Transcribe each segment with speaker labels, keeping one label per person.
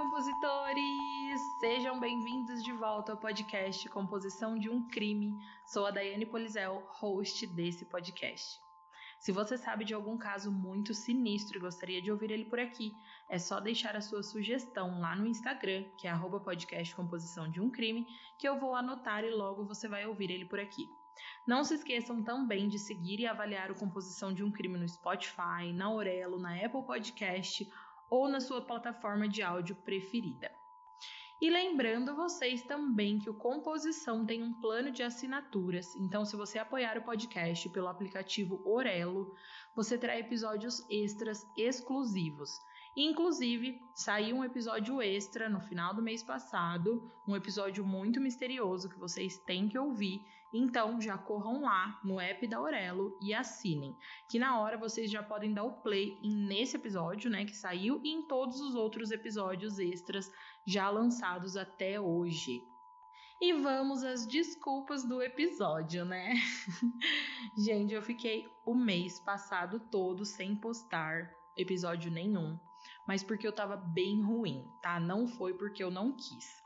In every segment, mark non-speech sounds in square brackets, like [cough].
Speaker 1: compositores! Sejam bem-vindos de volta ao podcast Composição de um Crime. Sou a Daiane Polizel, host desse podcast. Se você sabe de algum caso muito sinistro e gostaria de ouvir ele por aqui, é só deixar a sua sugestão lá no Instagram, que é podcast Composição de um Crime, que eu vou anotar e logo você vai ouvir ele por aqui. Não se esqueçam também de seguir e avaliar o Composição de um Crime no Spotify, na Orelo, na Apple Podcast ou na sua plataforma de áudio preferida. E lembrando vocês também que o Composição tem um plano de assinaturas, então se você apoiar o podcast pelo aplicativo Orelo, você terá episódios extras exclusivos. Inclusive, saiu um episódio extra no final do mês passado, um episódio muito misterioso que vocês têm que ouvir. Então, já corram lá no app da Aurelo e assinem, que na hora vocês já podem dar o play nesse episódio, né, que saiu e em todos os outros episódios extras já lançados até hoje. E vamos às desculpas do episódio, né? [laughs] Gente, eu fiquei o mês passado todo sem postar episódio nenhum mas porque eu tava bem ruim, tá? Não foi porque eu não quis.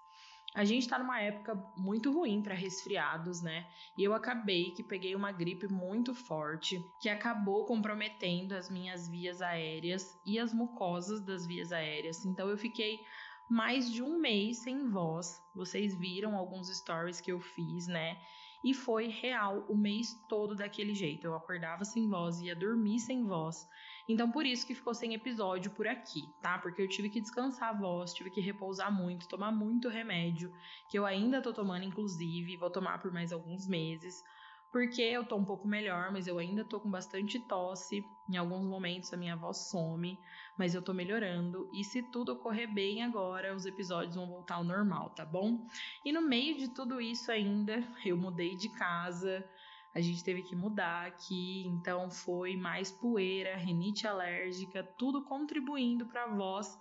Speaker 1: A gente tá numa época muito ruim para resfriados, né? E eu acabei que peguei uma gripe muito forte, que acabou comprometendo as minhas vias aéreas e as mucosas das vias aéreas. Então eu fiquei mais de um mês sem voz. Vocês viram alguns stories que eu fiz, né? E foi real o mês todo daquele jeito. Eu acordava sem voz, ia dormir sem voz. Então, por isso que ficou sem episódio por aqui, tá? Porque eu tive que descansar a voz, tive que repousar muito, tomar muito remédio, que eu ainda tô tomando, inclusive, vou tomar por mais alguns meses, porque eu tô um pouco melhor, mas eu ainda tô com bastante tosse. Em alguns momentos a minha voz some, mas eu tô melhorando. E se tudo ocorrer bem agora, os episódios vão voltar ao normal, tá bom? E no meio de tudo isso ainda, eu mudei de casa, a gente teve que mudar aqui, então foi mais poeira, rinite alérgica, tudo contribuindo para a voz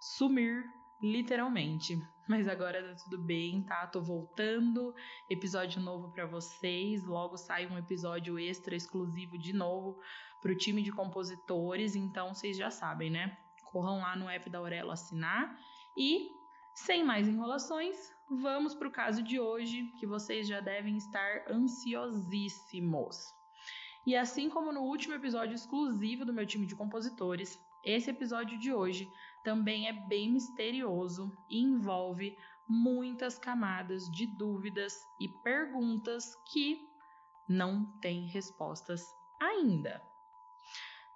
Speaker 1: sumir literalmente. Mas agora tá tudo bem, tá? Tô voltando, episódio novo para vocês. Logo sai um episódio extra exclusivo de novo pro time de compositores, então vocês já sabem, né? Corram lá no app da Aurelo assinar e sem mais enrolações, vamos para o caso de hoje, que vocês já devem estar ansiosíssimos. E assim como no último episódio exclusivo do meu time de compositores, esse episódio de hoje também é bem misterioso e envolve muitas camadas de dúvidas e perguntas que não têm respostas ainda.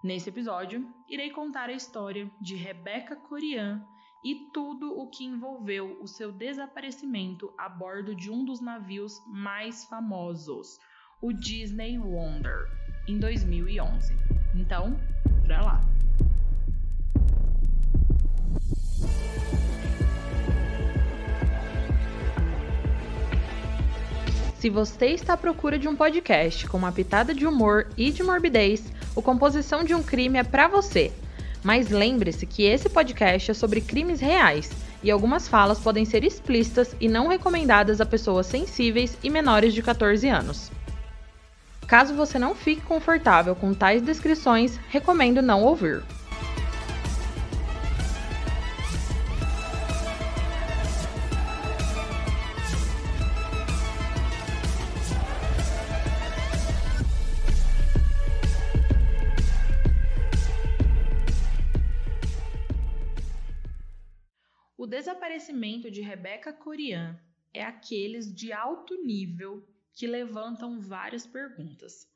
Speaker 1: Nesse episódio, irei contar a história de Rebecca Corian e tudo o que envolveu o seu desaparecimento a bordo de um dos navios mais famosos, o Disney Wonder, em 2011. Então, pra lá! Se você está à procura de um podcast com uma pitada de humor e de morbidez, o Composição de um Crime é para você. Mas lembre-se que esse podcast é sobre crimes reais e algumas falas podem ser explícitas e não recomendadas a pessoas sensíveis e menores de 14 anos. Caso você não fique confortável com tais descrições, recomendo não ouvir. Desaparecimento de Rebecca Corian é aqueles de alto nível que levantam várias perguntas.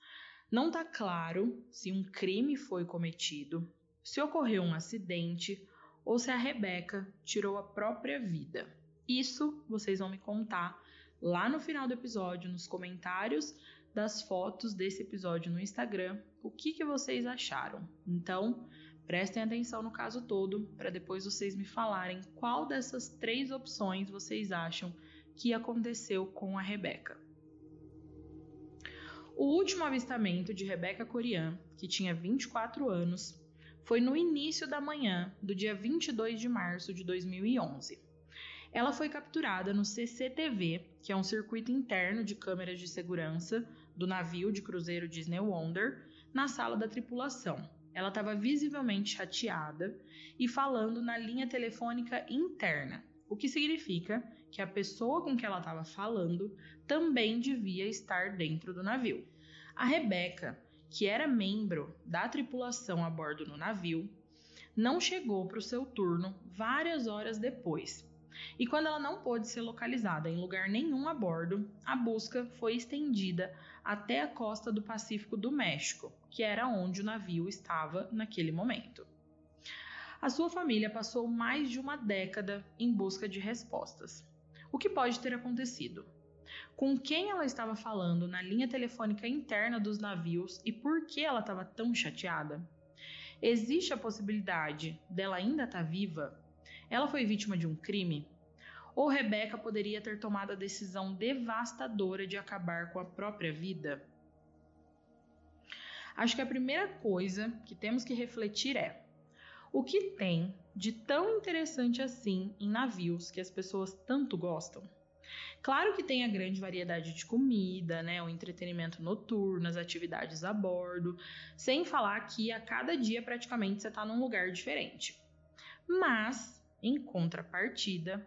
Speaker 1: Não está claro se um crime foi cometido, se ocorreu um acidente ou se a Rebeca tirou a própria vida. Isso vocês vão me contar lá no final do episódio, nos comentários das fotos desse episódio no Instagram, o que, que vocês acharam. Então, Prestem atenção no caso todo, para depois vocês me falarem qual dessas três opções vocês acham que aconteceu com a Rebeca. O último avistamento de Rebeca Corian, que tinha 24 anos, foi no início da manhã do dia 22 de março de 2011. Ela foi capturada no CCTV, que é um circuito interno de câmeras de segurança do navio de cruzeiro Disney Wonder, na sala da tripulação, ela estava visivelmente chateada e falando na linha telefônica interna, o que significa que a pessoa com que ela estava falando também devia estar dentro do navio. A Rebeca, que era membro da tripulação a bordo no navio, não chegou para o seu turno várias horas depois. E quando ela não pôde ser localizada em lugar nenhum a bordo, a busca foi estendida até a costa do Pacífico do México, que era onde o navio estava naquele momento. A sua família passou mais de uma década em busca de respostas. O que pode ter acontecido? Com quem ela estava falando na linha telefônica interna dos navios e por que ela estava tão chateada? Existe a possibilidade dela ainda estar tá viva? Ela foi vítima de um crime? Ou Rebeca poderia ter tomado a decisão devastadora de acabar com a própria vida? Acho que a primeira coisa que temos que refletir é: o que tem de tão interessante assim em navios que as pessoas tanto gostam? Claro que tem a grande variedade de comida, né, o entretenimento noturno, as atividades a bordo, sem falar que a cada dia praticamente você está num lugar diferente. Mas, em contrapartida,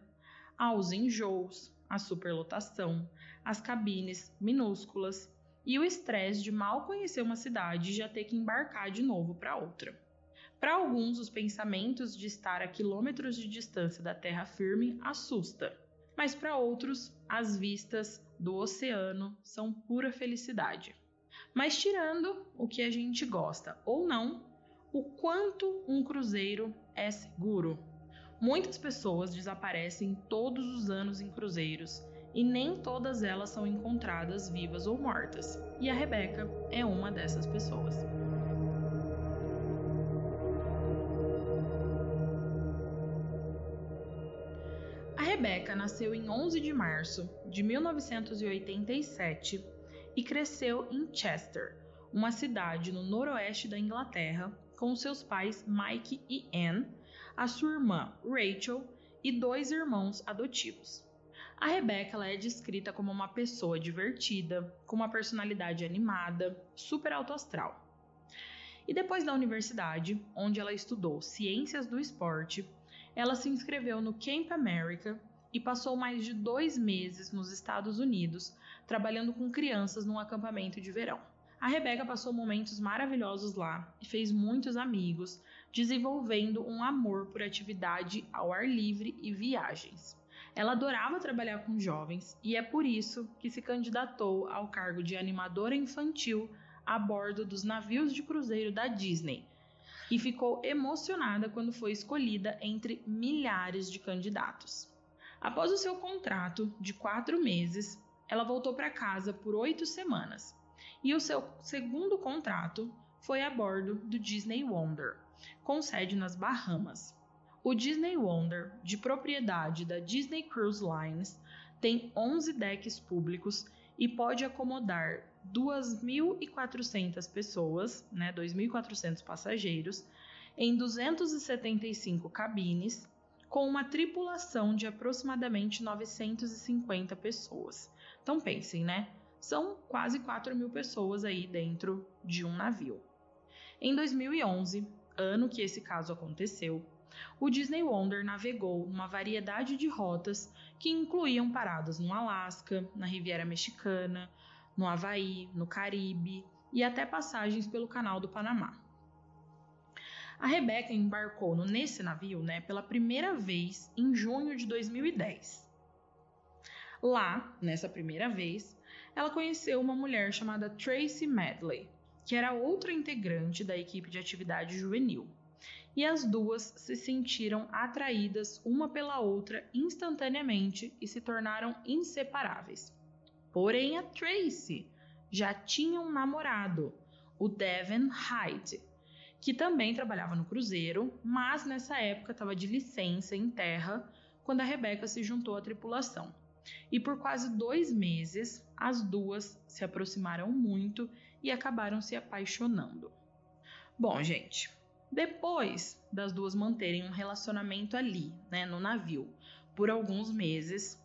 Speaker 1: há os enjoos, a superlotação, as cabines minúsculas e o estresse de mal conhecer uma cidade e já ter que embarcar de novo para outra. Para alguns, os pensamentos de estar a quilômetros de distância da terra firme assusta, mas para outros, as vistas do oceano são pura felicidade. Mas tirando o que a gente gosta ou não, o quanto um cruzeiro é seguro. Muitas pessoas desaparecem todos os anos em cruzeiros e nem todas elas são encontradas vivas ou mortas, e a Rebeca é uma dessas pessoas. A Rebeca nasceu em 11 de março de 1987 e cresceu em Chester, uma cidade no noroeste da Inglaterra, com seus pais Mike e Anne a sua irmã Rachel e dois irmãos adotivos. A Rebecca é descrita como uma pessoa divertida, com uma personalidade animada, super autoastral. E depois da universidade, onde ela estudou ciências do esporte, ela se inscreveu no Camp America e passou mais de dois meses nos Estados Unidos trabalhando com crianças num acampamento de verão. A Rebeca passou momentos maravilhosos lá e fez muitos amigos, desenvolvendo um amor por atividade ao ar livre e viagens. Ela adorava trabalhar com jovens e é por isso que se candidatou ao cargo de animadora infantil a bordo dos navios de cruzeiro da Disney e ficou emocionada quando foi escolhida entre milhares de candidatos. Após o seu contrato de quatro meses, ela voltou para casa por oito semanas e o seu segundo contrato foi a bordo do Disney Wonder, com sede nas Bahamas. O Disney Wonder, de propriedade da Disney Cruise Lines, tem 11 decks públicos e pode acomodar 2.400 pessoas, né, 2.400 passageiros, em 275 cabines, com uma tripulação de aproximadamente 950 pessoas. Então pensem, né? São quase 4 mil pessoas aí dentro de um navio. Em 2011, ano que esse caso aconteceu, o Disney Wonder navegou uma variedade de rotas que incluíam paradas no Alasca, na Riviera Mexicana, no Havaí, no Caribe e até passagens pelo Canal do Panamá. A Rebeca embarcou nesse navio né, pela primeira vez em junho de 2010. Lá, nessa primeira vez, ela conheceu uma mulher chamada Tracy Medley, que era outra integrante da equipe de atividade juvenil. E as duas se sentiram atraídas uma pela outra instantaneamente e se tornaram inseparáveis. Porém, a Tracy já tinha um namorado, o Devin Hyde, que também trabalhava no cruzeiro, mas nessa época estava de licença em terra quando a Rebeca se juntou à tripulação e por quase dois meses as duas se aproximaram muito e acabaram se apaixonando. Bom, gente, depois das duas manterem um relacionamento ali, né, no navio, por alguns meses,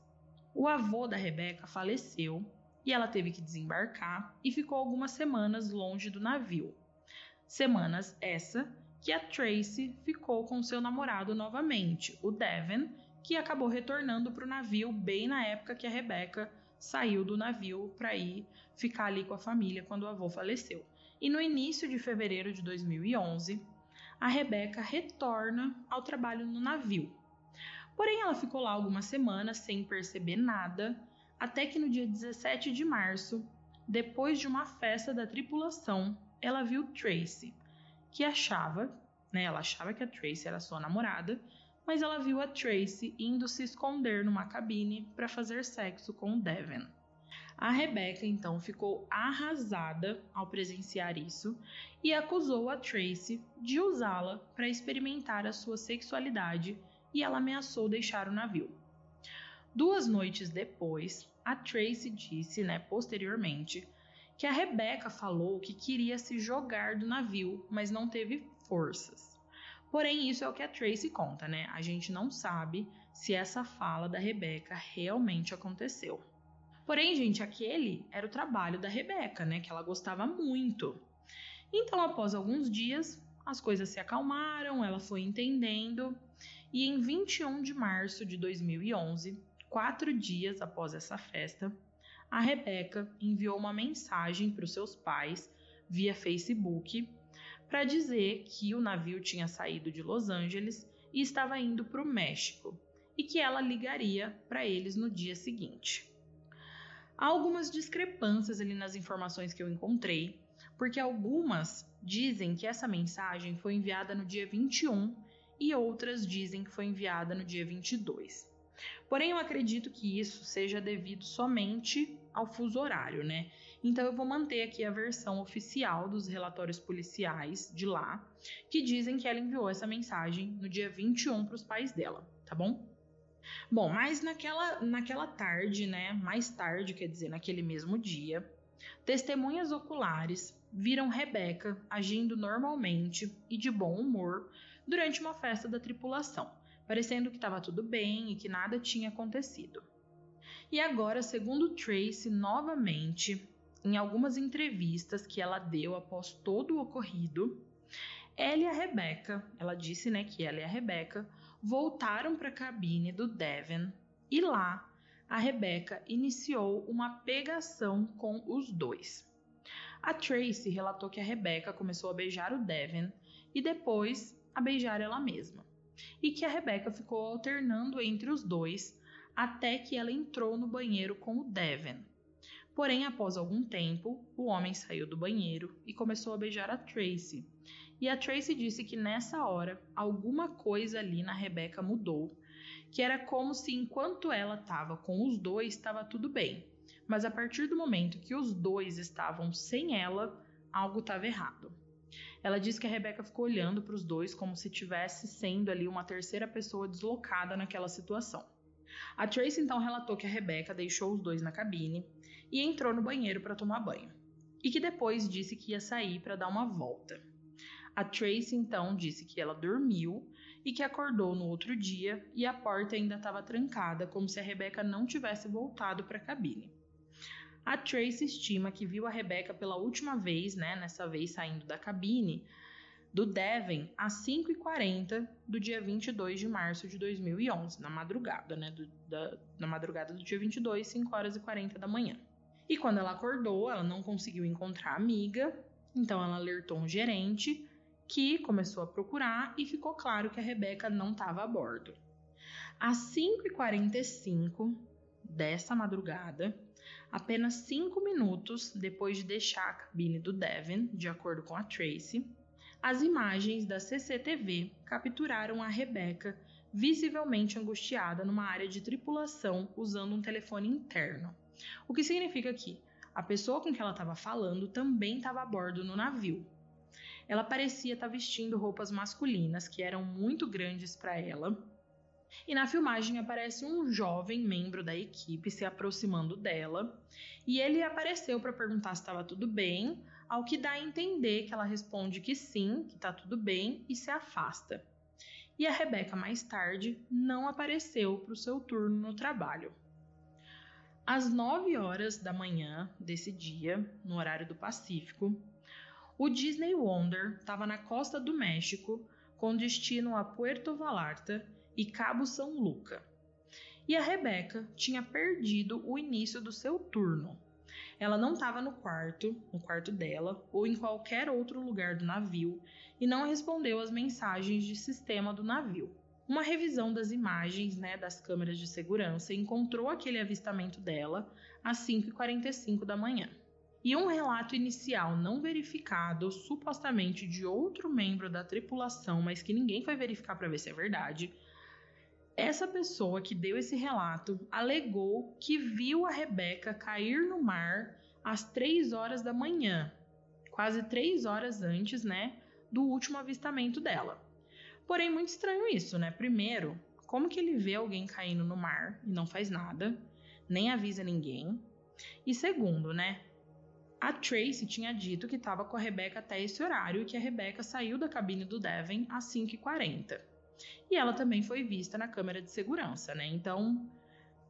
Speaker 1: o avô da Rebeca faleceu e ela teve que desembarcar e ficou algumas semanas longe do navio. Semanas essa que a Tracy ficou com seu namorado novamente, o Devon, que acabou retornando para o navio bem na época que a Rebecca saiu do navio para ir ficar ali com a família quando o avô faleceu. E no início de fevereiro de 2011, a Rebecca retorna ao trabalho no navio. Porém, ela ficou lá algumas semanas sem perceber nada, até que no dia 17 de março, depois de uma festa da tripulação, ela viu Tracy, que achava, né, ela achava que a Tracy era sua namorada, mas ela viu a Tracy indo se esconder numa cabine para fazer sexo com o Devon. A Rebecca então ficou arrasada ao presenciar isso e acusou a Tracy de usá-la para experimentar a sua sexualidade e ela ameaçou deixar o navio. Duas noites depois, a Tracy disse, né, posteriormente, que a Rebecca falou que queria se jogar do navio, mas não teve forças. Porém, isso é o que a Tracy conta, né? A gente não sabe se essa fala da Rebecca realmente aconteceu. Porém, gente, aquele era o trabalho da Rebecca, né? Que ela gostava muito. Então, após alguns dias, as coisas se acalmaram, ela foi entendendo, e em 21 de março de 2011, quatro dias após essa festa, a Rebeca enviou uma mensagem para os seus pais via Facebook para dizer que o navio tinha saído de Los Angeles e estava indo para o México e que ela ligaria para eles no dia seguinte. Há algumas discrepâncias ali nas informações que eu encontrei, porque algumas dizem que essa mensagem foi enviada no dia 21 e outras dizem que foi enviada no dia 22. Porém, eu acredito que isso seja devido somente ao fuso horário, né? Então eu vou manter aqui a versão oficial dos relatórios policiais de lá, que dizem que ela enviou essa mensagem no dia 21 para os pais dela, tá bom? Bom, mas naquela, naquela tarde, né? Mais tarde, quer dizer, naquele mesmo dia, testemunhas oculares viram Rebeca agindo normalmente e de bom humor durante uma festa da tripulação, parecendo que estava tudo bem e que nada tinha acontecido. E agora, segundo Tracy, novamente, em algumas entrevistas que ela deu após todo o ocorrido, ela e a Rebecca, ela disse, né, que ela e a Rebecca voltaram para a cabine do Devon e lá a Rebecca iniciou uma pegação com os dois. A Tracy relatou que a Rebecca começou a beijar o Devon e depois a beijar ela mesma, e que a Rebecca ficou alternando entre os dois até que ela entrou no banheiro com o Devon. Porém, após algum tempo, o homem saiu do banheiro e começou a beijar a Tracy. E a Tracy disse que nessa hora alguma coisa ali na Rebecca mudou, que era como se enquanto ela estava com os dois estava tudo bem, mas a partir do momento que os dois estavam sem ela, algo estava errado. Ela disse que a Rebecca ficou olhando para os dois como se tivesse sendo ali uma terceira pessoa deslocada naquela situação. A Tracy então relatou que a Rebecca deixou os dois na cabine e entrou no banheiro para tomar banho, e que depois disse que ia sair para dar uma volta. A Tracy então disse que ela dormiu e que acordou no outro dia e a porta ainda estava trancada, como se a Rebecca não tivesse voltado para a cabine. A Tracy estima que viu a Rebecca pela última vez, né, nessa vez saindo da cabine, do Devon às 5h40 do dia 22 de março de 2011, na madrugada, né? Do, da, na madrugada do dia 22, 5 horas e 40 da manhã. E quando ela acordou, ela não conseguiu encontrar a amiga, então ela alertou um gerente que começou a procurar e ficou claro que a Rebeca não estava a bordo. Às 5h45 dessa madrugada, apenas 5 minutos depois de deixar a cabine do Devon, de acordo com a Tracy, as imagens da CCTV capturaram a Rebeca visivelmente angustiada numa área de tripulação usando um telefone interno. O que significa que a pessoa com que ela estava falando também estava a bordo no navio. Ela parecia estar tá vestindo roupas masculinas que eram muito grandes para ela. E na filmagem aparece um jovem membro da equipe se aproximando dela, e ele apareceu para perguntar se estava tudo bem, ao que dá a entender que ela responde que sim, que tá tudo bem e se afasta. E a Rebeca mais tarde não apareceu para o seu turno no trabalho. Às 9 horas da manhã desse dia, no horário do Pacífico, O Disney Wonder estava na costa do México, com destino a Puerto Vallarta e Cabo São Luca. E a Rebeca tinha perdido o início do seu turno. Ela não estava no quarto, no quarto dela, ou em qualquer outro lugar do navio e não respondeu às mensagens de sistema do navio. Uma revisão das imagens né, das câmeras de segurança encontrou aquele avistamento dela às 5h45 da manhã. E um relato inicial não verificado, supostamente de outro membro da tripulação, mas que ninguém foi verificar para ver se é verdade, essa pessoa que deu esse relato alegou que viu a Rebeca cair no mar às 3 horas da manhã, quase 3 horas antes, né, do último avistamento dela. Porém, muito estranho isso, né? Primeiro, como que ele vê alguém caindo no mar e não faz nada, nem avisa ninguém? E segundo, né? A Tracy tinha dito que estava com a Rebeca até esse horário e que a Rebeca saiu da cabine do Devon às 5h40. E ela também foi vista na câmera de segurança, né? Então,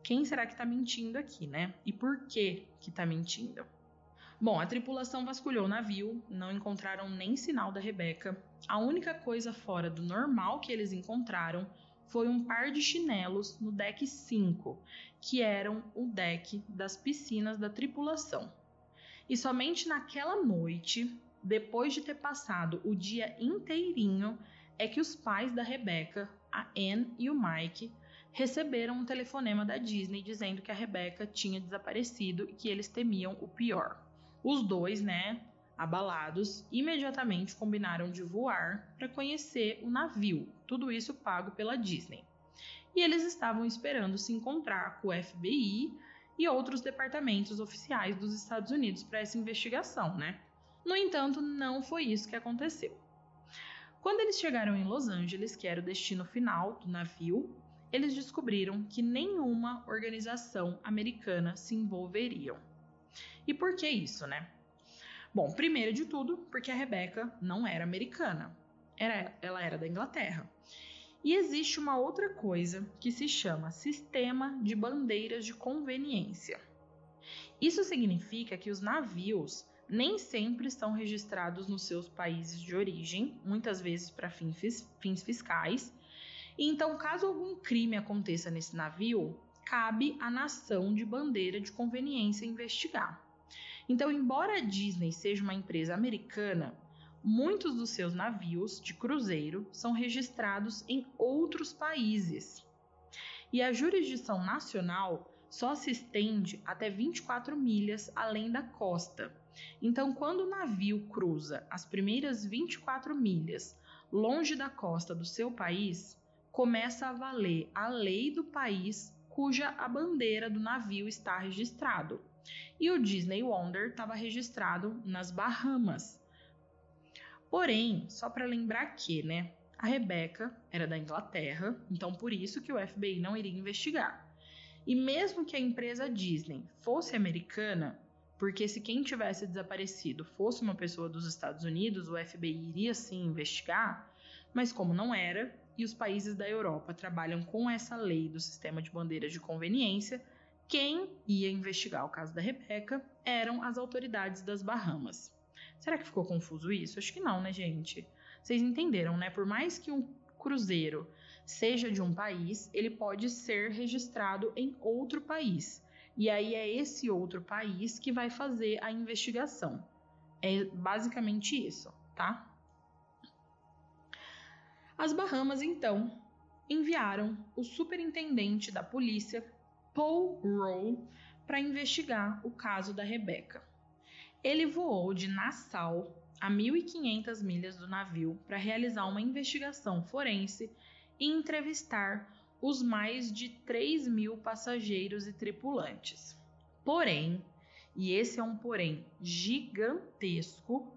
Speaker 1: quem será que tá mentindo aqui, né? E por que que tá mentindo? Bom, a tripulação vasculhou o navio, não encontraram nem sinal da Rebeca. A única coisa fora do normal que eles encontraram foi um par de chinelos no deck 5, que eram o deck das piscinas da tripulação. E somente naquela noite, depois de ter passado o dia inteirinho, é que os pais da Rebeca, a Anne e o Mike, receberam um telefonema da Disney dizendo que a Rebeca tinha desaparecido e que eles temiam o pior. Os dois, né, abalados, imediatamente combinaram de voar para conhecer o navio, tudo isso pago pela Disney. E eles estavam esperando se encontrar com o FBI e outros departamentos oficiais dos Estados Unidos para essa investigação, né? No entanto, não foi isso que aconteceu. Quando eles chegaram em Los Angeles, que era o destino final do navio, eles descobriram que nenhuma organização americana se envolveria. E por que isso, né? Bom, primeiro de tudo, porque a Rebeca não era americana. Era, ela era da Inglaterra. E existe uma outra coisa que se chama Sistema de Bandeiras de Conveniência. Isso significa que os navios nem sempre estão registrados nos seus países de origem, muitas vezes para fins fiscais. E então, caso algum crime aconteça nesse navio, cabe à nação de bandeira de conveniência investigar. Então, embora a Disney seja uma empresa americana, muitos dos seus navios de cruzeiro são registrados em outros países. E a jurisdição nacional só se estende até 24 milhas além da costa. Então, quando o navio cruza as primeiras 24 milhas longe da costa do seu país, começa a valer a lei do país cuja a bandeira do navio está registrado. E o Disney Wonder estava registrado nas Bahamas. Porém, só para lembrar que, né, a Rebecca era da Inglaterra, então por isso que o FBI não iria investigar. E mesmo que a empresa Disney fosse americana, porque se quem tivesse desaparecido fosse uma pessoa dos Estados Unidos, o FBI iria sim investigar, mas como não era, e os países da Europa trabalham com essa lei do sistema de bandeiras de conveniência, quem ia investigar o caso da Rebeca eram as autoridades das Bahamas. Será que ficou confuso isso? Acho que não, né, gente? Vocês entenderam, né? Por mais que um cruzeiro seja de um país, ele pode ser registrado em outro país. E aí é esse outro país que vai fazer a investigação. É basicamente isso, tá? As Bahamas, então, enviaram o superintendente da polícia Paul Rowe para investigar o caso da Rebecca. Ele voou de Nassau a 1.500 milhas do navio para realizar uma investigação forense e entrevistar os mais de 3 mil passageiros e tripulantes. Porém, e esse é um porém gigantesco,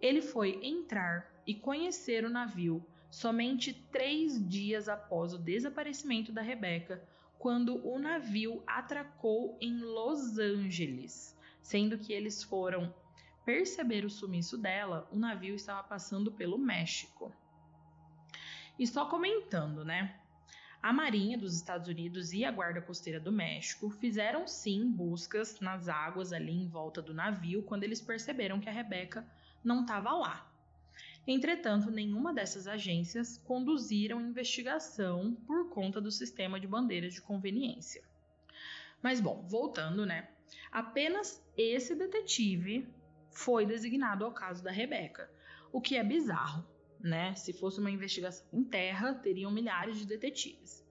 Speaker 1: ele foi entrar e conhecer o navio somente três dias após o desaparecimento da Rebeca, quando o navio atracou em Los Angeles, sendo que eles foram perceber o sumiço dela, o navio estava passando pelo México. E só comentando, né? A Marinha dos Estados Unidos e a Guarda Costeira do México fizeram sim buscas nas águas ali em volta do navio quando eles perceberam que a Rebeca não estava lá. Entretanto, nenhuma dessas agências conduziram investigação por conta do sistema de bandeiras de conveniência. Mas bom, voltando, né? Apenas esse detetive foi designado ao caso da Rebeca, o que é bizarro, né? Se fosse uma investigação em terra, teriam milhares de detetives.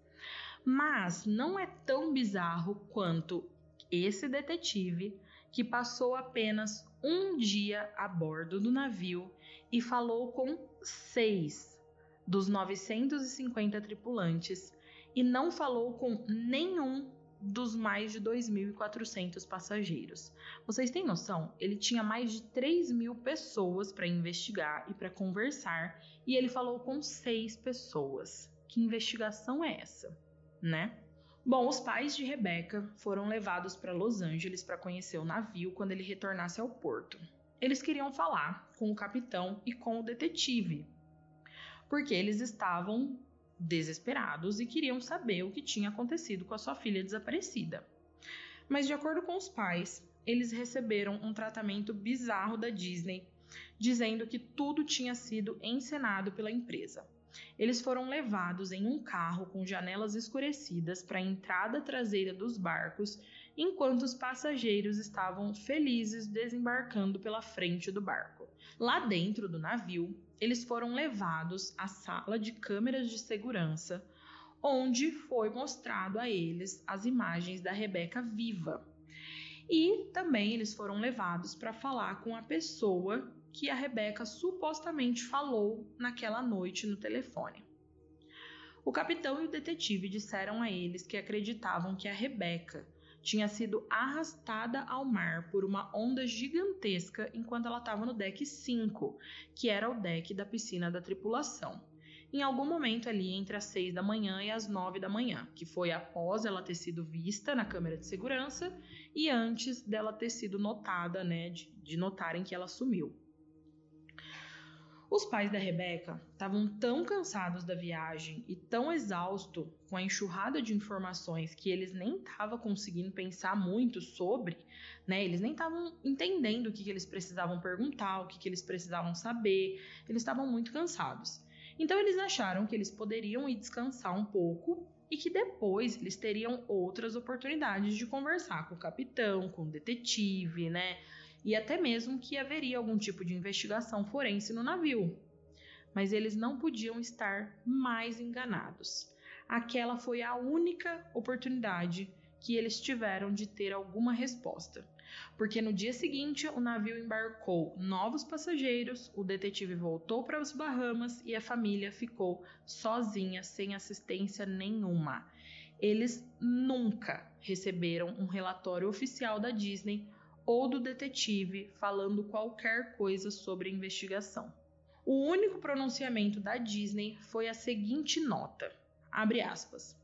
Speaker 1: Mas não é tão bizarro quanto esse detetive que passou apenas um dia a bordo do navio e falou com seis dos 950 tripulantes e não falou com nenhum dos mais de 2.400 passageiros. Vocês têm noção? Ele tinha mais de 3 mil pessoas para investigar e para conversar e ele falou com seis pessoas. Que investigação é essa, né? Bom, os pais de Rebecca foram levados para Los Angeles para conhecer o navio quando ele retornasse ao porto. Eles queriam falar com o capitão e com o detetive, porque eles estavam desesperados e queriam saber o que tinha acontecido com a sua filha desaparecida. Mas, de acordo com os pais, eles receberam um tratamento bizarro da Disney, dizendo que tudo tinha sido encenado pela empresa. Eles foram levados em um carro com janelas escurecidas para a entrada traseira dos barcos, enquanto os passageiros estavam felizes desembarcando pela frente do barco. Lá dentro do navio, eles foram levados à sala de câmeras de segurança, onde foi mostrado a eles as imagens da Rebeca viva. E também eles foram levados para falar com a pessoa que a Rebeca supostamente falou naquela noite no telefone. O capitão e o detetive disseram a eles que acreditavam que a Rebeca tinha sido arrastada ao mar por uma onda gigantesca enquanto ela estava no deck 5, que era o deck da piscina da tripulação. Em algum momento ali entre as 6 da manhã e as 9 da manhã, que foi após ela ter sido vista na câmera de segurança e antes dela ter sido notada, né, de, de notarem que ela sumiu. Os pais da Rebeca estavam tão cansados da viagem e tão exaustos com a enxurrada de informações que eles nem estavam conseguindo pensar muito sobre, né? Eles nem estavam entendendo o que, que, eles precisavam perguntar, o que, que eles precisavam saber. Eles estavam muito cansados. Então eles acharam que eles poderiam ir descansar um pouco e que depois eles teriam outras oportunidades de conversar com o capitão, com o detetive, né? E até mesmo que haveria algum tipo de investigação forense no navio. Mas eles não podiam estar mais enganados. Aquela foi a única oportunidade que eles tiveram de ter alguma resposta. Porque no dia seguinte o navio embarcou novos passageiros, o detetive voltou para os Bahamas e a família ficou sozinha, sem assistência nenhuma. Eles nunca receberam um relatório oficial da Disney ou do detetive falando qualquer coisa sobre a investigação. O único pronunciamento da Disney foi a seguinte nota: abre aspas.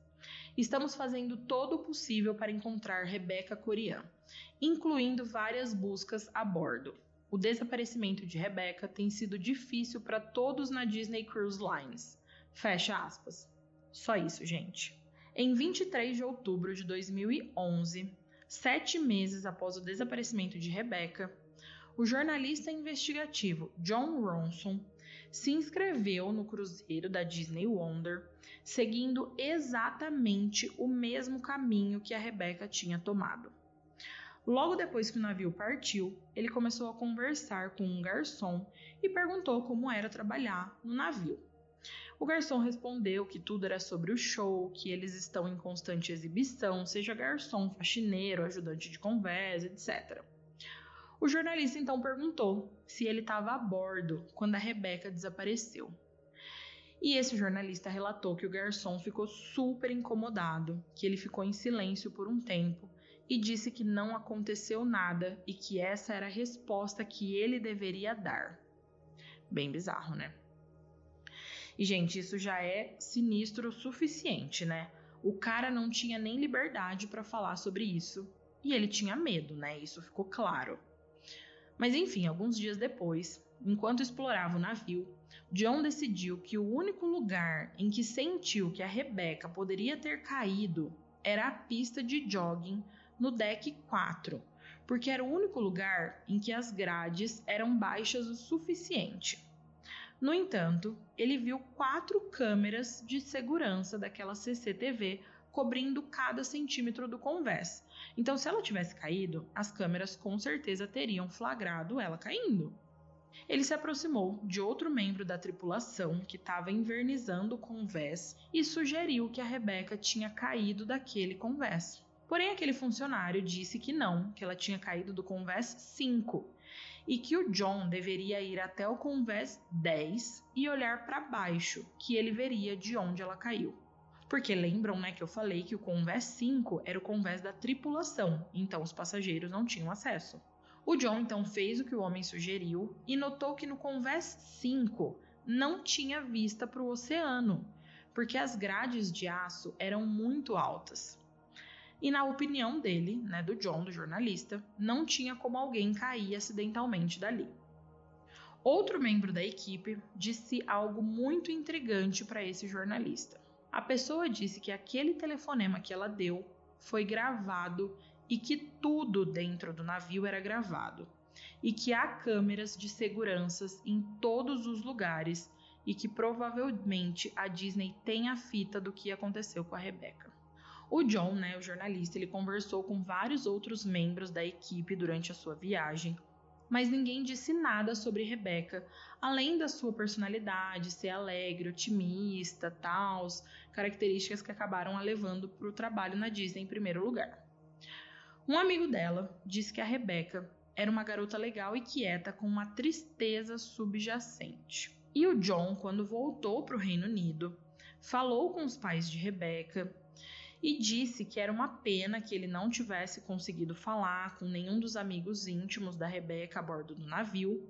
Speaker 1: Estamos fazendo todo o possível para encontrar Rebecca Corian, incluindo várias buscas a bordo. O desaparecimento de Rebecca tem sido difícil para todos na Disney Cruise Lines. Fecha aspas. Só isso, gente. Em 23 de outubro de 2011, Sete meses após o desaparecimento de Rebecca, o jornalista investigativo John Ronson se inscreveu no cruzeiro da Disney Wonder, seguindo exatamente o mesmo caminho que a Rebecca tinha tomado. Logo depois que o navio partiu, ele começou a conversar com um garçom e perguntou como era trabalhar no navio. O garçom respondeu que tudo era sobre o show, que eles estão em constante exibição, seja garçom, faxineiro, ajudante de conversa, etc. O jornalista então perguntou se ele estava a bordo quando a Rebeca desapareceu. E esse jornalista relatou que o garçom ficou super incomodado, que ele ficou em silêncio por um tempo e disse que não aconteceu nada e que essa era a resposta que ele deveria dar. Bem bizarro, né? E, gente, isso já é sinistro o suficiente, né? O cara não tinha nem liberdade para falar sobre isso e ele tinha medo, né? Isso ficou claro. Mas enfim, alguns dias depois, enquanto explorava o navio, John decidiu que o único lugar em que sentiu que a Rebeca poderia ter caído era a pista de jogging no deck 4, porque era o único lugar em que as grades eram baixas o suficiente. No entanto, ele viu quatro câmeras de segurança daquela CCTV cobrindo cada centímetro do convés. Então, se ela tivesse caído, as câmeras com certeza teriam flagrado ela caindo. Ele se aproximou de outro membro da tripulação que estava invernizando o convés e sugeriu que a Rebeca tinha caído daquele convés. Porém, aquele funcionário disse que não, que ela tinha caído do convés 5 e que o John deveria ir até o convés 10 e olhar para baixo, que ele veria de onde ela caiu. Porque lembram, né, que eu falei que o convés 5 era o convés da tripulação, então os passageiros não tinham acesso. O John então fez o que o homem sugeriu e notou que no Convés 5 não tinha vista para o oceano, porque as grades de aço eram muito altas. E na opinião dele, né, do John, do jornalista, não tinha como alguém cair acidentalmente dali. Outro membro da equipe disse algo muito intrigante para esse jornalista. A pessoa disse que aquele telefonema que ela deu foi gravado e que tudo dentro do navio era gravado, e que há câmeras de seguranças em todos os lugares e que provavelmente a Disney tem a fita do que aconteceu com a Rebecca. O John, né, o jornalista, ele conversou com vários outros membros da equipe durante a sua viagem, mas ninguém disse nada sobre Rebecca, além da sua personalidade, ser alegre, otimista, tals, características que acabaram a levando para o trabalho na Disney em primeiro lugar. Um amigo dela disse que a Rebeca era uma garota legal e quieta com uma tristeza subjacente. E o John, quando voltou para o Reino Unido, falou com os pais de Rebeca e disse que era uma pena que ele não tivesse conseguido falar com nenhum dos amigos íntimos da Rebeca a bordo do navio,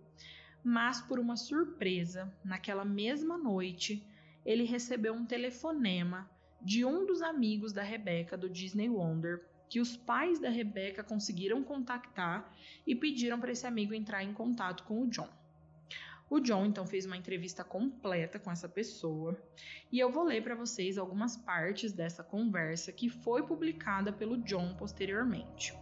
Speaker 1: mas por uma surpresa, naquela mesma noite, ele recebeu um telefonema de um dos amigos da Rebeca do Disney Wonder que os pais da Rebeca conseguiram contactar e pediram para esse amigo entrar em contato com o John. O John então fez uma entrevista completa com essa pessoa e eu vou ler para vocês algumas partes dessa conversa que foi publicada pelo John posteriormente.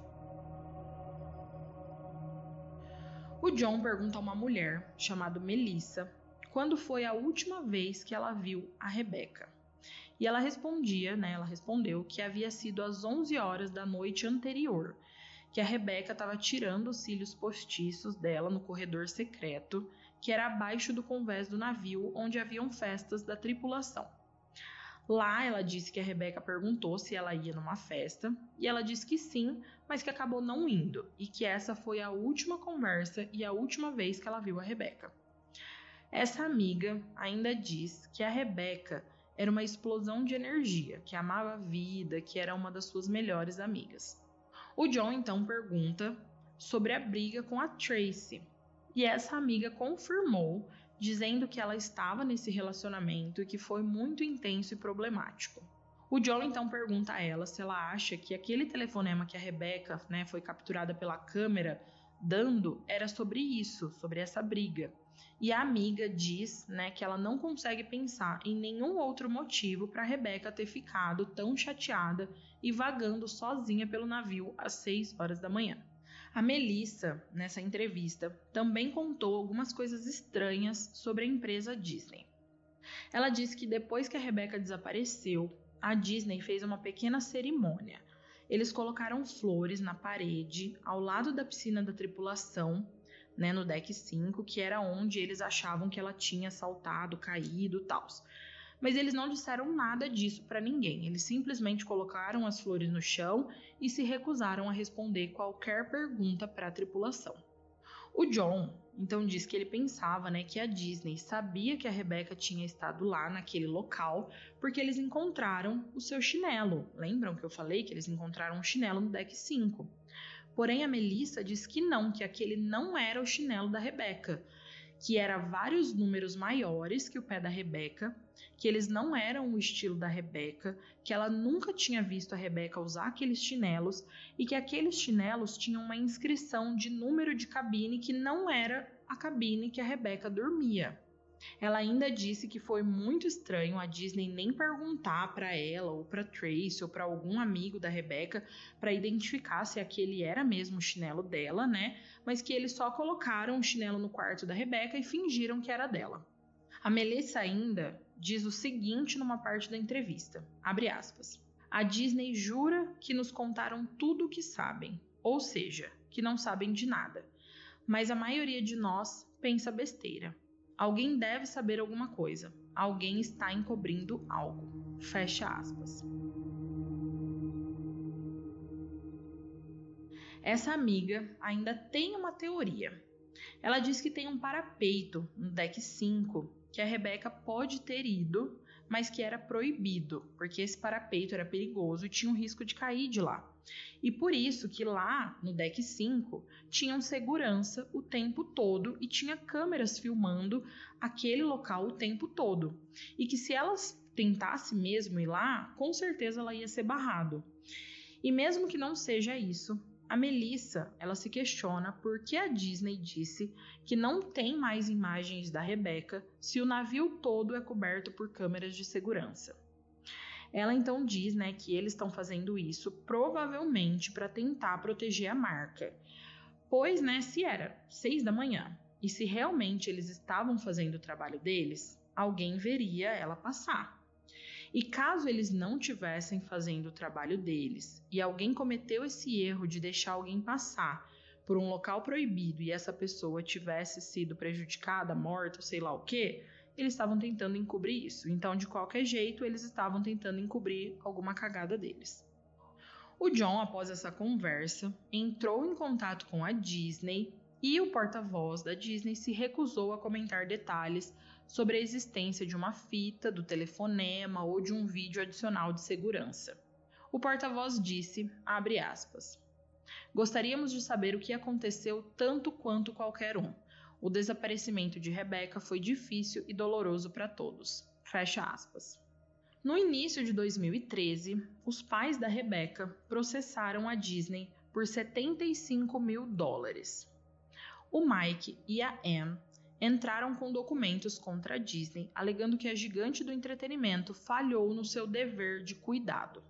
Speaker 1: O John pergunta a uma mulher chamada Melissa quando foi a última vez que ela viu a Rebeca. E ela respondia, né? Ela respondeu que havia sido às 11 horas da noite anterior, que a Rebeca estava tirando os cílios postiços dela no corredor secreto, que era abaixo do convés do navio onde haviam festas da tripulação. Lá ela disse que a Rebeca perguntou se ela ia numa festa, e ela disse que sim, mas que acabou não indo, e que essa foi a última conversa e a última vez que ela viu a Rebeca. Essa amiga ainda diz que a Rebeca era uma explosão de energia, que amava a vida, que era uma das suas melhores amigas. O John então pergunta sobre a briga com a Tracy, e essa amiga confirmou, dizendo que ela estava nesse relacionamento e que foi muito intenso e problemático. O John então pergunta a ela se ela acha que aquele telefonema que a Rebecca né, foi capturada pela câmera dando era sobre isso, sobre essa briga. E a amiga diz, né, que ela não consegue pensar em nenhum outro motivo para Rebeca ter ficado tão chateada e vagando sozinha pelo navio às 6 horas da manhã. A Melissa, nessa entrevista, também contou algumas coisas estranhas sobre a empresa Disney. Ela disse que depois que a Rebeca desapareceu, a Disney fez uma pequena cerimônia. Eles colocaram flores na parede ao lado da piscina da tripulação né, no deck 5, que era onde eles achavam que ela tinha saltado, caído, tal. Mas eles não disseram nada disso para ninguém. Eles simplesmente colocaram as flores no chão e se recusaram a responder qualquer pergunta para a tripulação. O John então diz que ele pensava, né, que a Disney sabia que a Rebecca tinha estado lá naquele local porque eles encontraram o seu chinelo. Lembram que eu falei que eles encontraram um chinelo no deck 5? Porém, a Melissa diz que não, que aquele não era o chinelo da Rebeca, que era vários números maiores que o pé da Rebeca, que eles não eram o estilo da Rebeca, que ela nunca tinha visto a Rebeca usar aqueles chinelos e que aqueles chinelos tinham uma inscrição de número de cabine que não era a cabine que a Rebeca dormia. Ela ainda disse que foi muito estranho a Disney nem perguntar para ela ou para Tracy ou para algum amigo da Rebecca para identificar se aquele era mesmo o chinelo dela, né? Mas que eles só colocaram o chinelo no quarto da Rebecca e fingiram que era dela. A Melissa ainda diz o seguinte numa parte da entrevista, abre aspas. A Disney jura que nos contaram tudo o que sabem, ou seja, que não sabem de nada. Mas a maioria de nós pensa besteira. Alguém deve saber alguma coisa. Alguém está encobrindo algo. Fecha aspas. Essa amiga ainda tem uma teoria. Ela diz que tem um parapeito no deck 5 que a Rebeca pode ter ido mas que era proibido, porque esse parapeito era perigoso e tinha um risco de cair de lá. E por isso que lá no deck 5 tinham segurança o tempo todo e tinha câmeras filmando aquele local o tempo todo. E que se elas tentasse mesmo ir lá, com certeza ela ia ser barrado. E mesmo que não seja isso, a Melissa, ela se questiona por que a Disney disse que não tem mais imagens da Rebecca se o navio todo é coberto por câmeras de segurança. Ela então diz, né, que eles estão fazendo isso provavelmente para tentar proteger a marca. Pois, né, se era seis da manhã e se realmente eles estavam fazendo o trabalho deles, alguém veria ela passar. E caso eles não tivessem fazendo o trabalho deles e alguém cometeu esse erro de deixar alguém passar por um local proibido e essa pessoa tivesse sido prejudicada, morta, sei lá o que, eles estavam tentando encobrir isso. Então, de qualquer jeito, eles estavam tentando encobrir alguma cagada deles. O John, após essa conversa, entrou em contato com a Disney e o porta-voz da Disney se recusou a comentar detalhes sobre a existência de uma fita, do telefonema ou de um vídeo adicional de segurança. O porta-voz disse, abre aspas, Gostaríamos de saber o que aconteceu tanto quanto qualquer um. O desaparecimento de Rebecca foi difícil e doloroso para todos. Fecha aspas. No início de 2013, os pais da Rebecca processaram a Disney por 75 mil dólares. O Mike e a Anne entraram com documentos contra a Disney, alegando que a gigante do entretenimento falhou no seu dever de cuidado.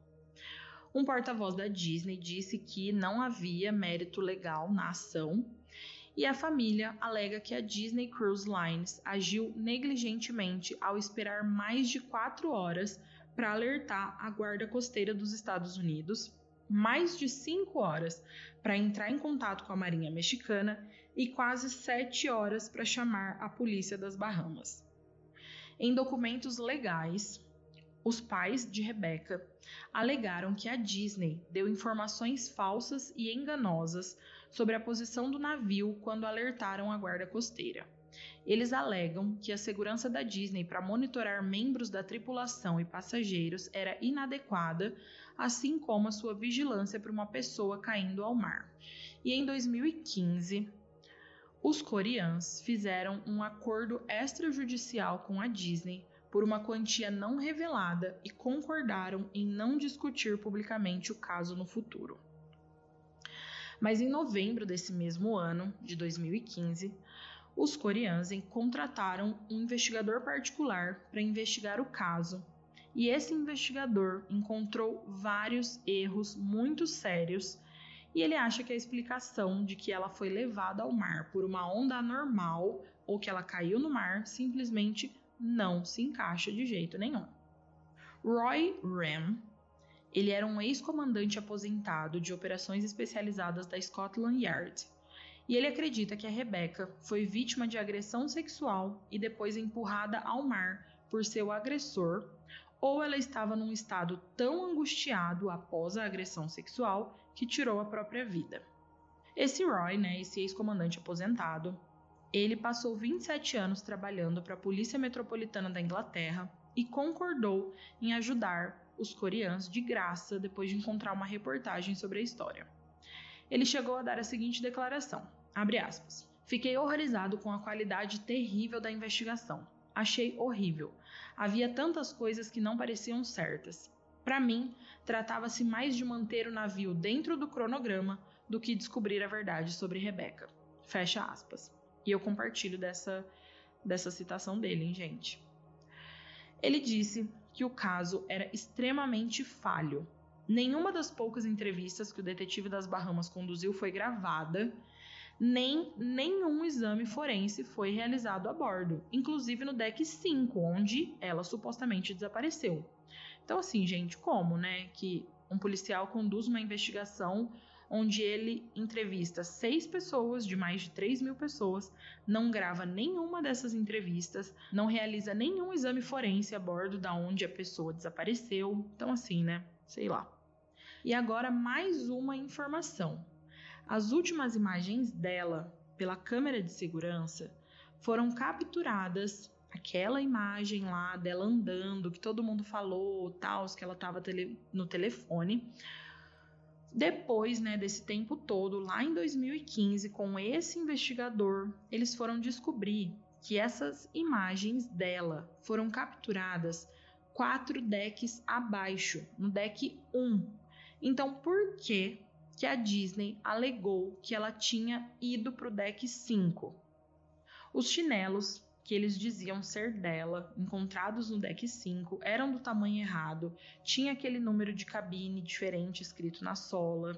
Speaker 1: Um porta-voz da Disney disse que não havia mérito legal na ação e a família alega que a Disney Cruise Lines agiu negligentemente ao esperar mais de quatro horas para alertar a Guarda Costeira dos Estados Unidos, mais de cinco horas para entrar em contato com a Marinha Mexicana e quase sete horas para chamar a polícia das Bahamas. Em documentos legais, os pais de Rebecca alegaram que a Disney deu informações falsas e enganosas sobre a posição do navio quando alertaram a guarda costeira. Eles alegam que a segurança da Disney para monitorar membros da tripulação e passageiros era inadequada, assim como a sua vigilância para uma pessoa caindo ao mar. E em 2015, os coreanos fizeram um acordo extrajudicial com a Disney por uma quantia não revelada e concordaram em não discutir publicamente o caso no futuro. Mas em novembro desse mesmo ano, de 2015, os coreanos contrataram um investigador particular para investigar o caso, e esse investigador encontrou vários erros muito sérios e ele acha que a explicação de que ela foi levada ao mar por uma onda anormal ou que ela caiu no mar simplesmente não se encaixa de jeito nenhum. Roy Ram, ele era um ex-comandante aposentado de operações especializadas da Scotland Yard, e ele acredita que a Rebecca foi vítima de agressão sexual e depois empurrada ao mar por seu agressor, ou ela estava num estado tão angustiado após a agressão sexual que tirou a própria vida. Esse Roy, né, esse ex-comandante aposentado, ele passou 27 anos trabalhando para a Polícia Metropolitana da Inglaterra e concordou em ajudar os coreanos de graça depois de encontrar uma reportagem sobre a história. Ele chegou a dar a seguinte declaração: aspas, Fiquei horrorizado com a qualidade terrível da investigação. Achei horrível. Havia tantas coisas que não pareciam certas. Para mim, tratava-se mais de manter o navio dentro do cronograma do que descobrir a verdade sobre Rebeca. Fecha aspas. E eu compartilho dessa, dessa citação dele, hein, gente? Ele disse que o caso era extremamente falho. Nenhuma das poucas entrevistas que o detetive das Bahamas conduziu foi gravada, nem nenhum exame forense foi realizado a bordo, inclusive no deck 5, onde ela supostamente desapareceu. Então, assim, gente, como, né, que um policial conduz uma investigação onde ele entrevista seis pessoas de mais de 3 mil pessoas, não grava nenhuma dessas entrevistas, não realiza nenhum exame forense a bordo da onde a pessoa desapareceu. Então, assim, né? Sei lá. E agora mais uma informação. As últimas imagens dela pela câmera de segurança foram capturadas aquela imagem lá dela andando, que todo mundo falou, tal, que ela estava tele, no telefone. Depois, né, desse tempo todo, lá em 2015, com esse investigador, eles foram descobrir que essas imagens dela foram capturadas quatro decks abaixo, no deck 1. Então, por que que a Disney alegou que ela tinha ido para o deck 5? Os chinelos que eles diziam ser dela, encontrados no deck 5, eram do tamanho errado, tinha aquele número de cabine diferente escrito na sola.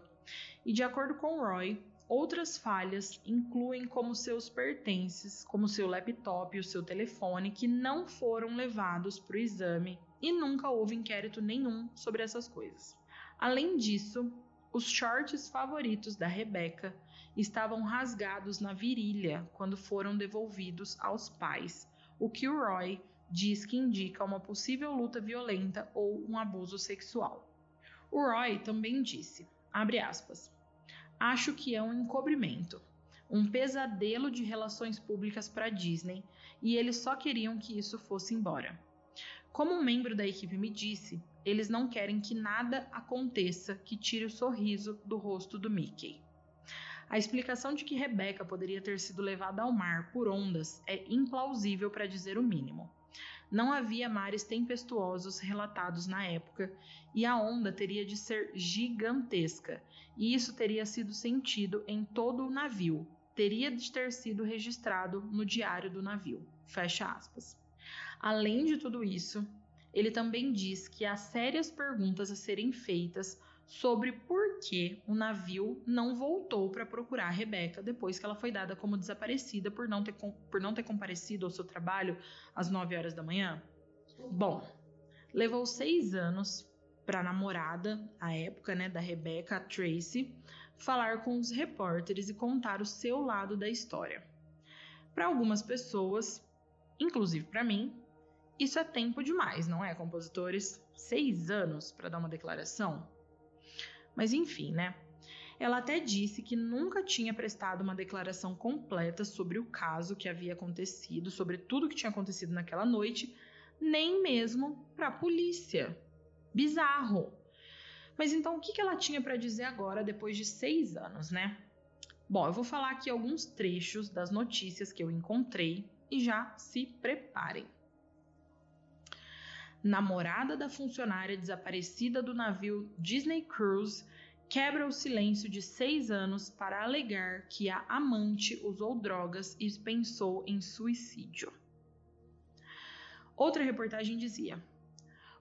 Speaker 1: E de acordo com Roy, outras falhas incluem como seus pertences, como seu laptop e o seu telefone, que não foram levados para o exame e nunca houve inquérito nenhum sobre essas coisas. Além disso, os shorts favoritos da Rebecca estavam rasgados na virilha quando foram devolvidos aos pais, o que o Roy diz que indica uma possível luta violenta ou um abuso sexual. O Roy também disse, aspas, acho que é um encobrimento, um pesadelo de relações públicas para Disney e eles só queriam que isso fosse embora. Como um membro da equipe me disse, eles não querem que nada aconteça que tire o sorriso do rosto do Mickey. A explicação de que Rebeca poderia ter sido levada ao mar por ondas é implausível para dizer o mínimo. Não havia mares tempestuosos relatados na época e a onda teria de ser gigantesca, e isso teria sido sentido em todo o navio. Teria de ter sido registrado no diário do navio. Fecha aspas. Além de tudo isso, ele também diz que há sérias perguntas a serem feitas sobre por que o navio não voltou para procurar a Rebeca depois que ela foi dada como desaparecida por não ter, por não ter comparecido ao seu trabalho às 9 horas da manhã? Bom, levou seis anos para a namorada, à época, né, da Rebeca, a Tracy, falar com os repórteres e contar o seu lado da história. Para algumas pessoas, inclusive para mim, isso é tempo demais, não é, compositores? Seis anos para dar uma declaração? Mas enfim, né? Ela até disse que nunca tinha prestado uma declaração completa sobre o caso que havia acontecido, sobre tudo que tinha acontecido naquela noite, nem mesmo para a polícia. Bizarro! Mas então o que ela tinha para dizer agora, depois de seis anos, né? Bom, eu vou falar aqui alguns trechos das notícias que eu encontrei e já se preparem. Namorada da funcionária desaparecida do navio Disney Cruise quebra o silêncio de seis anos para alegar que a amante usou drogas e pensou em suicídio. Outra reportagem dizia: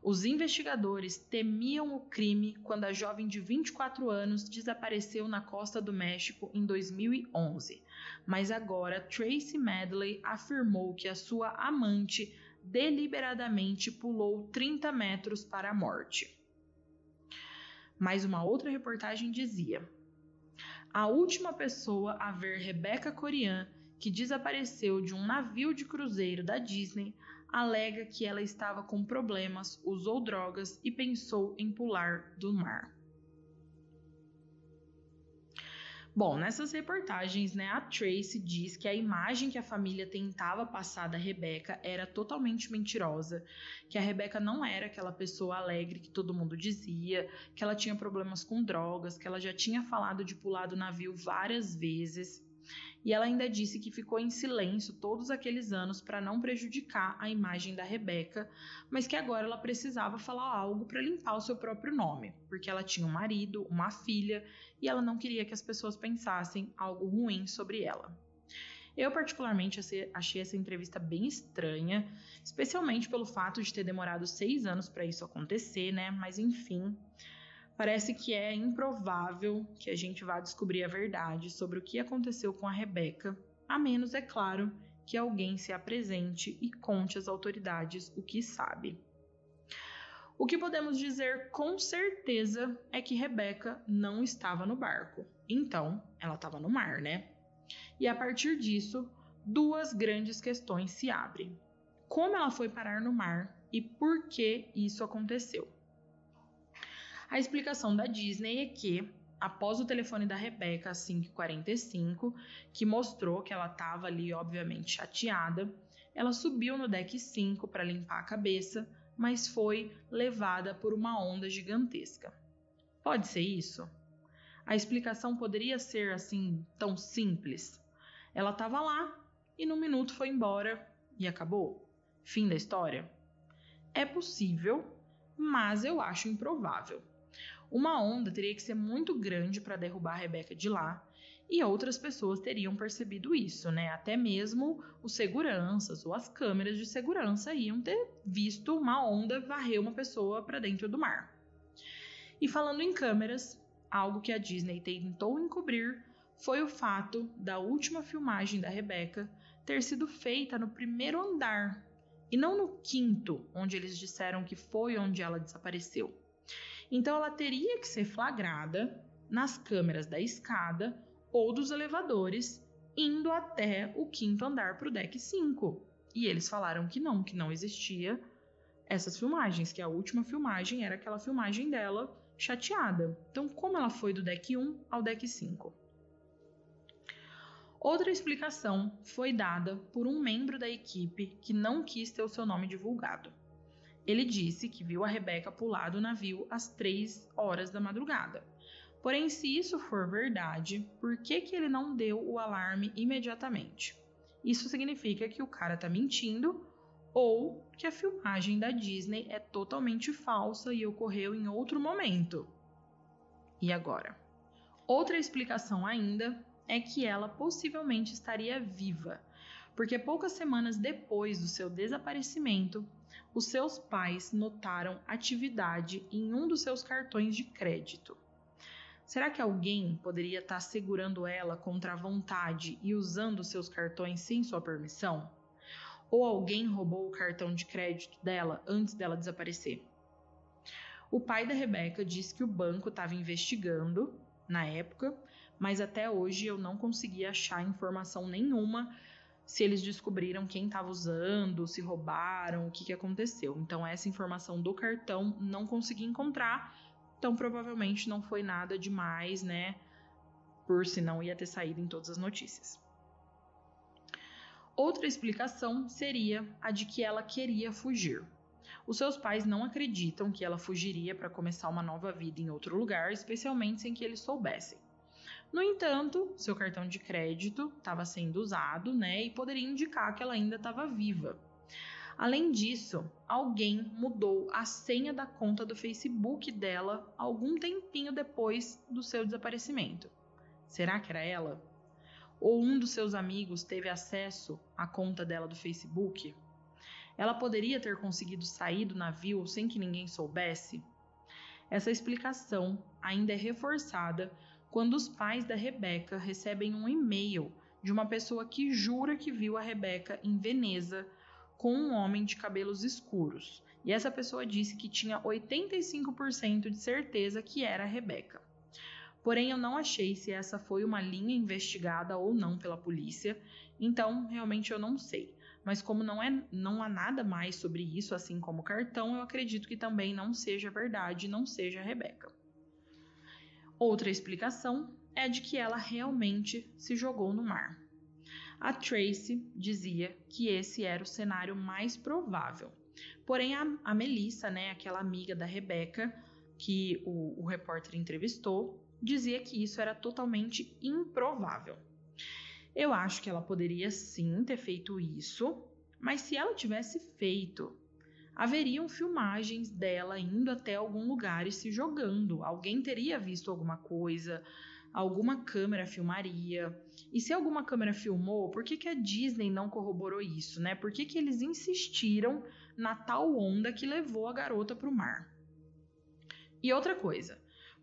Speaker 1: os investigadores temiam o crime quando a jovem de 24 anos desapareceu na costa do México em 2011, mas agora Tracy Medley afirmou que a sua amante deliberadamente pulou 30 metros para a morte. Mas uma outra reportagem dizia: a última pessoa a ver Rebecca Corian, que desapareceu de um navio de cruzeiro da Disney, alega que ela estava com problemas, usou drogas e pensou em pular do mar. Bom, nessas reportagens, né, a Tracy diz que a imagem que a família tentava passar da Rebeca era totalmente mentirosa, que a Rebeca não era aquela pessoa alegre que todo mundo dizia, que ela tinha problemas com drogas, que ela já tinha falado de pular do navio várias vezes. E ela ainda disse que ficou em silêncio todos aqueles anos para não prejudicar a imagem da Rebeca, mas que agora ela precisava falar algo para limpar o seu próprio nome, porque ela tinha um marido, uma filha, e ela não queria que as pessoas pensassem algo ruim sobre ela. Eu, particularmente, achei essa entrevista bem estranha, especialmente pelo fato de ter demorado seis anos para isso acontecer, né? Mas enfim, parece que é improvável que a gente vá descobrir a verdade sobre o que aconteceu com a Rebeca, a menos, é claro, que alguém se apresente e conte às autoridades o que sabe. O que podemos dizer com certeza é que Rebeca não estava no barco. Então, ela estava no mar, né? E a partir disso, duas grandes questões se abrem. Como ela foi parar no mar e por que isso aconteceu? A explicação da Disney é que, após o telefone da Rebeca às 5h45, que mostrou que ela estava ali, obviamente, chateada, ela subiu no deck 5 para limpar a cabeça mas foi levada por uma onda gigantesca. Pode ser isso? A explicação poderia ser assim tão simples. Ela estava lá e no minuto foi embora e acabou. Fim da história? É possível, mas eu acho improvável. Uma onda teria que ser muito grande para derrubar a Rebeca de lá e outras pessoas teriam percebido isso, né? Até mesmo os seguranças ou as câmeras de segurança iam ter visto uma onda varrer uma pessoa para dentro do mar. E falando em câmeras, algo que a Disney tentou encobrir foi o fato da última filmagem da Rebeca ter sido feita no primeiro andar e não no quinto, onde eles disseram que foi onde ela desapareceu. Então ela teria que ser flagrada nas câmeras da escada ou dos elevadores indo até o quinto andar para o deck 5. E eles falaram que não, que não existia essas filmagens, que a última filmagem era aquela filmagem dela chateada. Então, como ela foi do deck 1 ao deck 5? Outra explicação foi dada por um membro da equipe que não quis ter o seu nome divulgado. Ele disse que viu a Rebeca pular do navio às 3 horas da madrugada Porém, se isso for verdade, por que, que ele não deu o alarme imediatamente? Isso significa que o cara tá mentindo ou que a filmagem da Disney é totalmente falsa e ocorreu em outro momento. E agora? Outra explicação ainda é que ela possivelmente estaria viva, porque poucas semanas depois do seu desaparecimento, os seus pais notaram atividade em um dos seus cartões de crédito. Será que alguém poderia estar segurando ela contra a vontade e usando seus cartões sem sua permissão? Ou alguém roubou o cartão de crédito dela antes dela desaparecer? O pai da Rebeca disse que o banco estava investigando na época, mas até hoje eu não consegui achar informação nenhuma se eles descobriram quem estava usando, se roubaram, o que, que aconteceu. Então, essa informação do cartão não consegui encontrar, então provavelmente não foi nada demais, né? Por senão ia ter saído em todas as notícias. Outra explicação seria a de que ela queria fugir. Os seus pais não acreditam que ela fugiria para começar uma nova vida em outro lugar, especialmente sem que eles soubessem. No entanto, seu cartão de crédito estava sendo usado, né, e poderia indicar que ela ainda estava viva. Além disso, alguém mudou a senha da conta do Facebook dela algum tempinho depois do seu desaparecimento. Será que era ela? Ou um dos seus amigos teve acesso à conta dela do Facebook? Ela poderia ter conseguido sair do navio sem que ninguém soubesse? Essa explicação ainda é reforçada quando os pais da Rebeca recebem um e-mail de uma pessoa que jura que viu a Rebeca em Veneza com um homem de cabelos escuros, e essa pessoa disse que tinha 85% de certeza que era a Rebeca. Porém, eu não achei se essa foi uma linha investigada ou não pela polícia, então realmente eu não sei. Mas como não, é, não há nada mais sobre isso, assim como o cartão, eu acredito que também não seja verdade, não seja a Rebeca. Outra explicação é de que ela realmente se jogou no mar. A Tracy dizia que esse era o cenário mais provável. Porém, a, a Melissa, né, aquela amiga da Rebeca, que o, o repórter entrevistou, dizia que isso era totalmente improvável. Eu acho que ela poderia sim ter feito isso, mas se ela tivesse feito, haveriam filmagens dela indo até algum lugar e se jogando. Alguém teria visto alguma coisa, alguma câmera filmaria. E se alguma câmera filmou, por que, que a Disney não corroborou isso, né? Por que, que eles insistiram na tal onda que levou a garota para o mar? E outra coisa,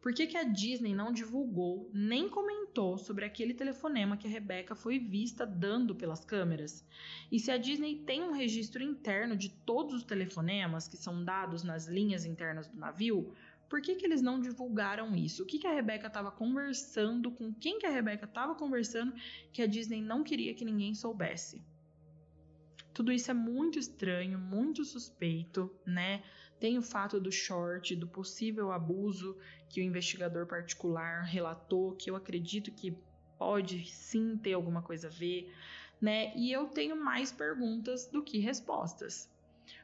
Speaker 1: por que, que a Disney não divulgou nem comentou sobre aquele telefonema que a Rebecca foi vista dando pelas câmeras? E se a Disney tem um registro interno de todos os telefonemas que são dados nas linhas internas do navio, por que, que eles não divulgaram isso? O que, que a Rebeca estava conversando, com quem que a Rebeca estava conversando, que a Disney não queria que ninguém soubesse? Tudo isso é muito estranho, muito suspeito, né? Tem o fato do short, do possível abuso que o investigador particular relatou, que eu acredito que pode sim ter alguma coisa a ver, né? E eu tenho mais perguntas do que respostas.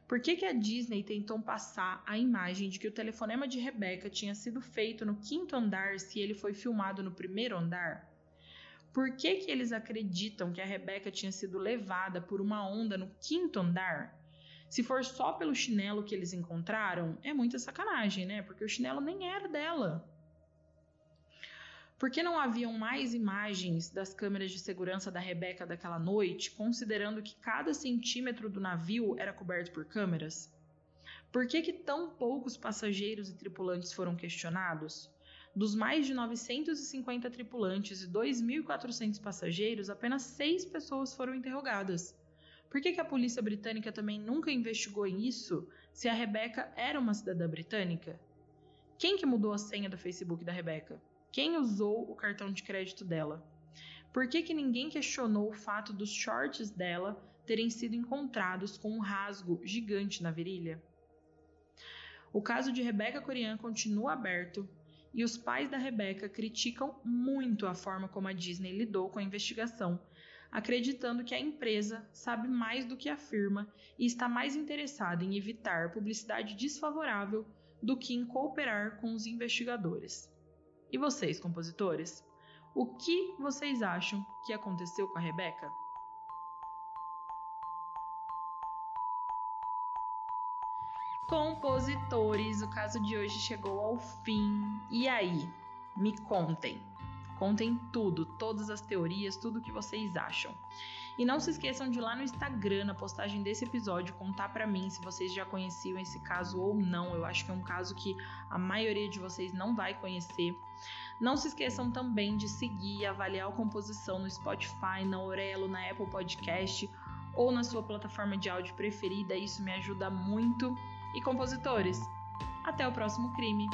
Speaker 1: Por que, que a Disney tentou passar a imagem de que o telefonema de Rebecca tinha sido feito no quinto andar se ele foi filmado no primeiro andar? Por que, que eles acreditam que a Rebecca tinha sido levada por uma onda no quinto andar? Se for só pelo chinelo que eles encontraram, é muita sacanagem, né? Porque o chinelo nem era dela. Por que não haviam mais imagens das câmeras de segurança da Rebeca daquela noite, considerando que cada centímetro do navio era coberto por câmeras? Por que, que tão poucos passageiros e tripulantes foram questionados? Dos mais de 950 tripulantes e 2.400 passageiros, apenas seis pessoas foram interrogadas. Por que, que a polícia britânica também nunca investigou isso se a Rebeca era uma cidadã britânica? Quem que mudou a senha do Facebook da Rebeca? Quem usou o cartão de crédito dela? Por que, que ninguém questionou o fato dos shorts dela terem sido encontrados com um rasgo gigante na virilha? O caso de Rebeca Corian continua aberto e os pais da Rebeca criticam muito a forma como a Disney lidou com a investigação, acreditando que a empresa sabe mais do que afirma e está mais interessada em evitar publicidade desfavorável do que em cooperar com os investigadores. E vocês, compositores? O que vocês acham que aconteceu com a Rebeca? Compositores, o caso de hoje chegou ao fim. E aí? Me contem. Contem tudo, todas as teorias, tudo o que vocês acham. E não se esqueçam de ir lá no Instagram, na postagem desse episódio, contar para mim se vocês já conheciam esse caso ou não. Eu acho que é um caso que a maioria de vocês não vai conhecer. Não se esqueçam também de seguir e avaliar a composição no Spotify, na Orelo, na Apple Podcast ou na sua plataforma de áudio preferida. Isso me ajuda muito. E compositores, até o próximo crime.